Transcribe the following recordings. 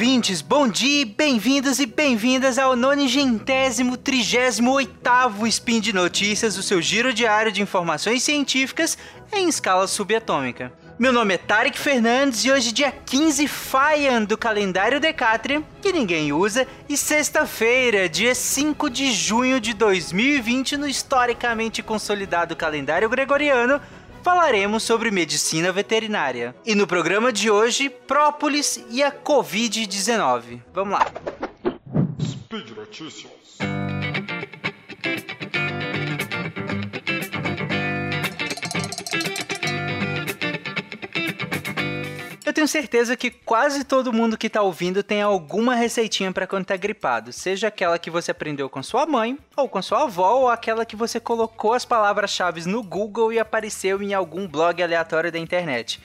ouvintes, bom dia, bem-vindos e bem-vindas ao nonigentésimo trigésimo oitavo Spin de Notícias, o seu giro diário de informações científicas em escala subatômica. Meu nome é Tarek Fernandes e hoje dia 15 Faian do calendário Decatria, que ninguém usa, e sexta-feira, dia 5 de junho de 2020 no historicamente consolidado calendário gregoriano, falaremos sobre medicina veterinária. E no programa de hoje, própolis e a Covid-19. Vamos lá. Speed Notícias. Tenho certeza que quase todo mundo que está ouvindo tem alguma receitinha para quando tá gripado, seja aquela que você aprendeu com sua mãe, ou com sua avó, ou aquela que você colocou as palavras-chave no Google e apareceu em algum blog aleatório da internet.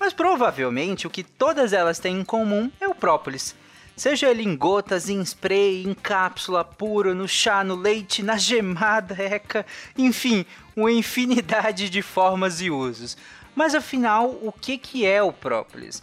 Mas provavelmente o que todas elas têm em comum é o própolis. Seja ele em gotas, em spray, em cápsula pura, no chá, no leite, na gemada, eca, enfim, uma infinidade de formas e usos. Mas afinal, o que, que é o própolis?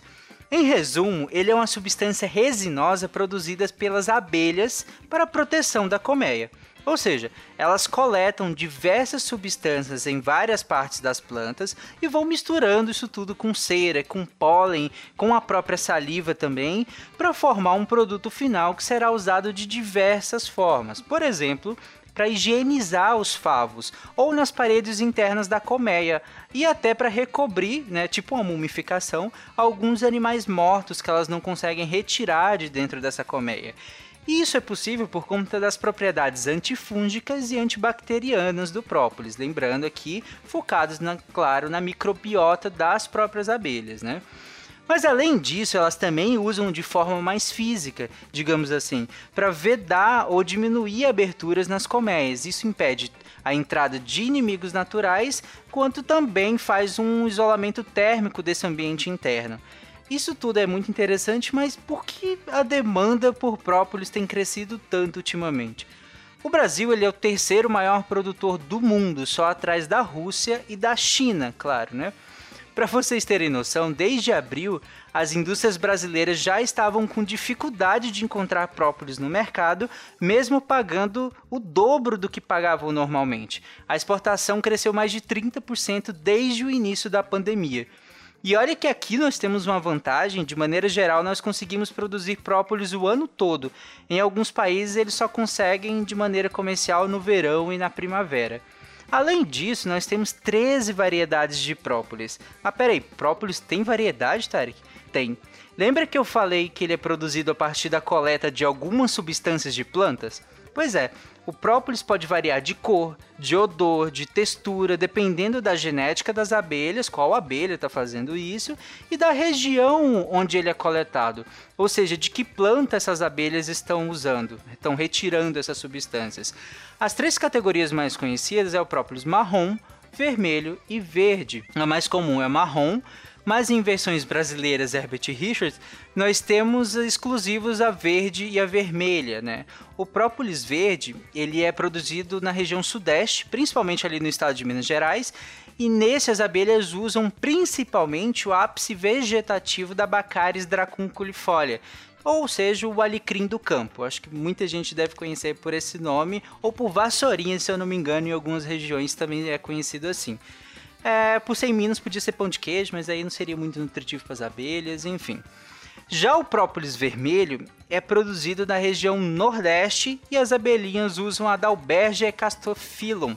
Em resumo, ele é uma substância resinosa produzida pelas abelhas para proteção da colmeia. Ou seja, elas coletam diversas substâncias em várias partes das plantas e vão misturando isso tudo com cera, com pólen, com a própria saliva também, para formar um produto final que será usado de diversas formas. Por exemplo, para higienizar os favos ou nas paredes internas da colmeia e até para recobrir, né, tipo uma mumificação, alguns animais mortos que elas não conseguem retirar de dentro dessa colmeia. E isso é possível por conta das propriedades antifúngicas e antibacterianas do própolis, lembrando aqui focados, na, claro, na microbiota das próprias abelhas, né? Mas além disso, elas também usam de forma mais física, digamos assim, para vedar ou diminuir aberturas nas colmeias. Isso impede a entrada de inimigos naturais, quanto também faz um isolamento térmico desse ambiente interno. Isso tudo é muito interessante, mas por que a demanda por própolis tem crescido tanto ultimamente? O Brasil ele é o terceiro maior produtor do mundo, só atrás da Rússia e da China, claro, né? Para vocês terem noção, desde abril, as indústrias brasileiras já estavam com dificuldade de encontrar própolis no mercado, mesmo pagando o dobro do que pagavam normalmente. A exportação cresceu mais de 30% desde o início da pandemia. E olha que aqui nós temos uma vantagem, de maneira geral, nós conseguimos produzir própolis o ano todo. Em alguns países eles só conseguem de maneira comercial no verão e na primavera. Além disso, nós temos 13 variedades de própolis. Mas peraí, própolis tem variedade, Tarek? Tem. Lembra que eu falei que ele é produzido a partir da coleta de algumas substâncias de plantas? Pois é, o própolis pode variar de cor, de odor, de textura, dependendo da genética das abelhas, qual abelha está fazendo isso, e da região onde ele é coletado, ou seja, de que planta essas abelhas estão usando, estão retirando essas substâncias. As três categorias mais conhecidas é o própolis marrom, vermelho e verde. A mais comum é marrom, mas em versões brasileiras Herbert Richards, nós temos exclusivos a verde e a vermelha, né? O própolis verde, ele é produzido na região sudeste, principalmente ali no estado de Minas Gerais, e nesse as abelhas usam principalmente o ápice vegetativo da Baccharis dracunculifolia, ou seja, o alecrim do campo. Acho que muita gente deve conhecer por esse nome, ou por vassourinha, se eu não me engano, em algumas regiões também é conhecido assim. É, por 100 minas podia ser pão de queijo, mas aí não seria muito nutritivo para as abelhas, enfim. Já o própolis vermelho é produzido na região nordeste e as abelhinhas usam a Dalbergia castophyllum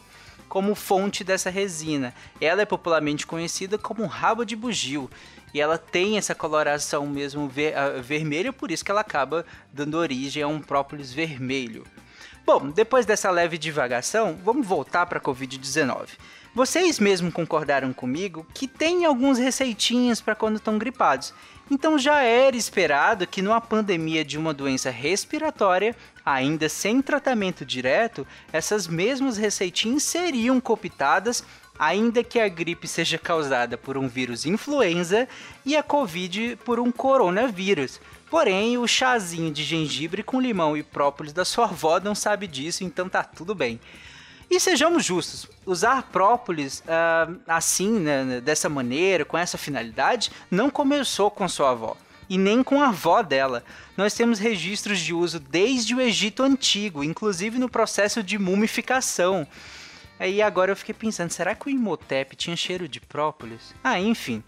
como fonte dessa resina. Ela é popularmente conhecida como rabo de bugio e ela tem essa coloração mesmo ver, uh, vermelha, por isso que ela acaba dando origem a um própolis vermelho. Bom, depois dessa leve divagação, vamos voltar para a Covid-19. Vocês mesmo concordaram comigo que tem alguns receitinhas para quando estão gripados. Então já era esperado que numa pandemia de uma doença respiratória, ainda sem tratamento direto, essas mesmas receitinhas seriam cooptadas, ainda que a gripe seja causada por um vírus influenza e a Covid por um coronavírus. Porém, o chazinho de gengibre com limão e própolis da sua avó não sabe disso, então tá tudo bem. E sejamos justos, usar própolis uh, assim, né, dessa maneira, com essa finalidade, não começou com sua avó. e nem com a avó dela. Nós temos registros de uso desde o Egito Antigo, inclusive no processo de mumificação. Aí agora eu fiquei pensando, será que o Imhotep tinha cheiro de própolis? Ah, enfim.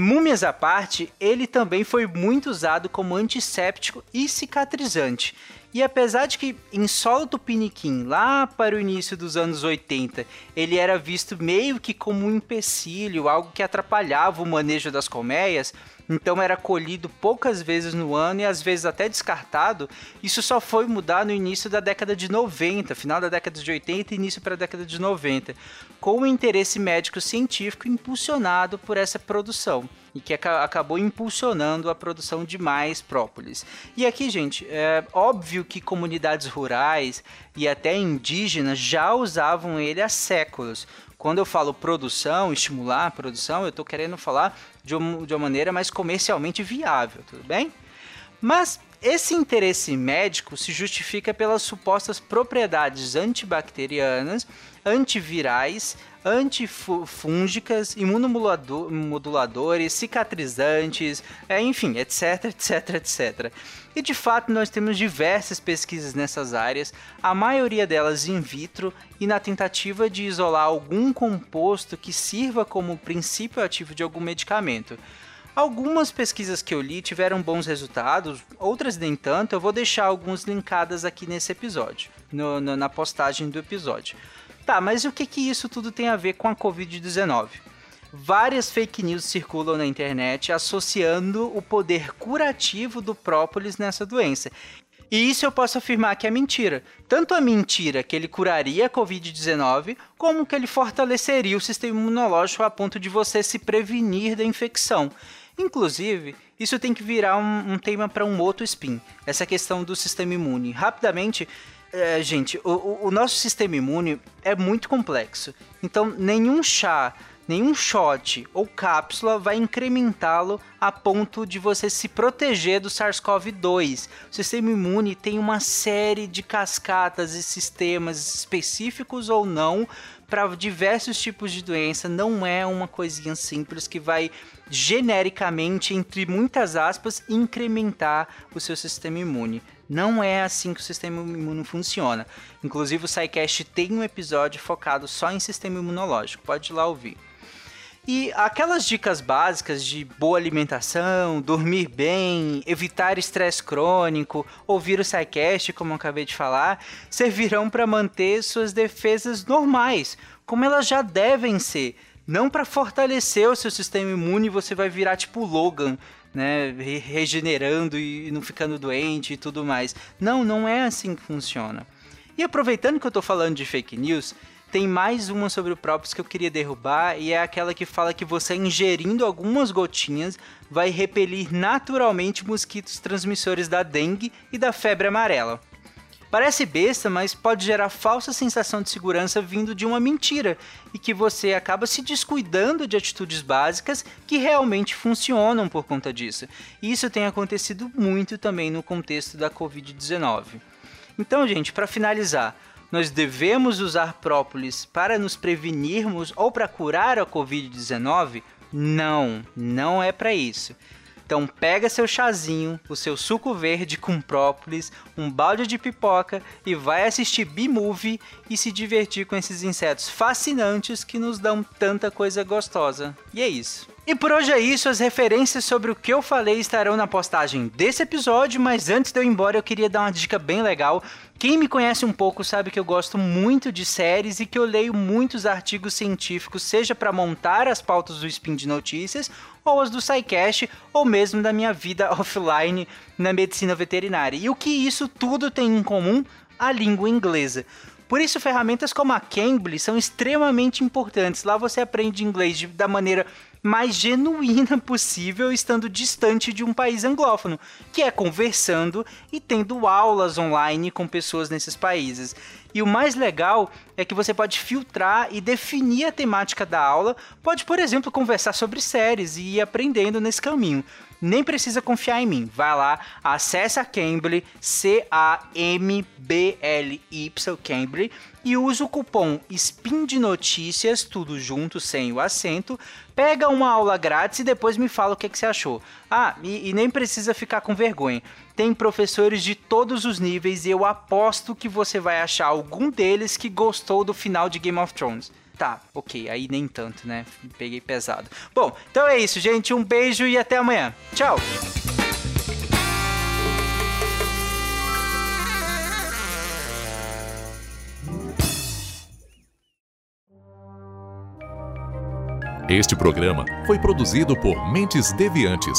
Múmias à parte, ele também foi muito usado como antisséptico e cicatrizante. E apesar de que em solo tupiniquim, lá para o início dos anos 80, ele era visto meio que como um empecilho, algo que atrapalhava o manejo das colmeias, então era colhido poucas vezes no ano e às vezes até descartado. Isso só foi mudar no início da década de 90, final da década de 80 e início para a década de 90, com o interesse médico científico impulsionado por essa produção e que acabou impulsionando a produção de mais própolis. E aqui, gente, é óbvio que comunidades rurais e até indígenas já usavam ele há séculos. Quando eu falo produção, estimular a produção, eu estou querendo falar de de uma maneira mais comercialmente viável, tudo bem? Mas esse interesse médico se justifica pelas supostas propriedades antibacterianas, antivirais, antifúngicas, imunomoduladores, cicatrizantes, é, enfim, etc, etc, etc. E de fato nós temos diversas pesquisas nessas áreas, a maioria delas in vitro e na tentativa de isolar algum composto que sirva como princípio ativo de algum medicamento. Algumas pesquisas que eu li tiveram bons resultados, outras nem tanto. Eu vou deixar alguns linkadas aqui nesse episódio, no, no, na postagem do episódio. Tá, mas o que, que isso tudo tem a ver com a Covid-19? Várias fake news circulam na internet associando o poder curativo do própolis nessa doença. E isso eu posso afirmar que é mentira. Tanto a mentira que ele curaria a Covid-19, como que ele fortaleceria o sistema imunológico a ponto de você se prevenir da infecção. Inclusive, isso tem que virar um, um tema para um outro spin, essa questão do sistema imune. Rapidamente, é, gente, o, o nosso sistema imune é muito complexo. Então, nenhum chá, nenhum shot ou cápsula vai incrementá-lo a ponto de você se proteger do SARS-CoV-2. O sistema imune tem uma série de cascatas e sistemas específicos ou não para diversos tipos de doença, não é uma coisinha simples que vai genericamente, entre muitas aspas, incrementar o seu sistema imune. Não é assim que o sistema imune funciona. Inclusive o SciCast tem um episódio focado só em sistema imunológico, pode ir lá ouvir. E aquelas dicas básicas de boa alimentação, dormir bem, evitar estresse crônico, ouvir o SciCast, como eu acabei de falar, servirão para manter suas defesas normais, como elas já devem ser. Não para fortalecer o seu sistema imune você vai virar tipo Logan, né, regenerando e não ficando doente e tudo mais. Não, não é assim que funciona. E aproveitando que eu estou falando de fake news, tem mais uma sobre o próprio que eu queria derrubar e é aquela que fala que você ingerindo algumas gotinhas vai repelir naturalmente mosquitos transmissores da dengue e da febre amarela. Parece besta, mas pode gerar falsa sensação de segurança vindo de uma mentira e que você acaba se descuidando de atitudes básicas que realmente funcionam por conta disso. E isso tem acontecido muito também no contexto da Covid-19. Então, gente, para finalizar, nós devemos usar própolis para nos prevenirmos ou para curar a Covid-19? Não, não é para isso. Então pega seu chazinho, o seu suco verde com própolis, um balde de pipoca e vai assistir B-Movie e se divertir com esses insetos fascinantes que nos dão tanta coisa gostosa. E é isso. E por hoje é isso, as referências sobre o que eu falei estarão na postagem desse episódio, mas antes de eu ir embora eu queria dar uma dica bem legal. Quem me conhece um pouco sabe que eu gosto muito de séries e que eu leio muitos artigos científicos, seja para montar as pautas do Spin de Notícias, ou as do SciCast, ou mesmo da minha vida offline na medicina veterinária. E o que isso tudo tem em comum? A língua inglesa. Por isso, ferramentas como a Cambly são extremamente importantes. Lá você aprende inglês de, da maneira mais genuína possível, estando distante de um país anglófono, que é conversando e tendo aulas online com pessoas nesses países. E o mais legal é que você pode filtrar e definir a temática da aula, pode, por exemplo, conversar sobre séries e ir aprendendo nesse caminho. nem precisa confiar em mim. Vai lá, acessa a Cambly, C-A-M-B-L-Y, Cambly, e usa o cupom SPIN de notícias, tudo junto, sem o acento. Pega uma aula grátis e depois me fala o que, que você achou. Ah, e, e nem precisa ficar com vergonha. Tem professores de todos os níveis e eu aposto que você vai achar algum deles que gostou do final de Game of Thrones. Tá, ok, aí nem tanto, né? Peguei pesado. Bom, então é isso, gente. Um beijo e até amanhã. Tchau! Este programa foi produzido por Mentes Deviantes.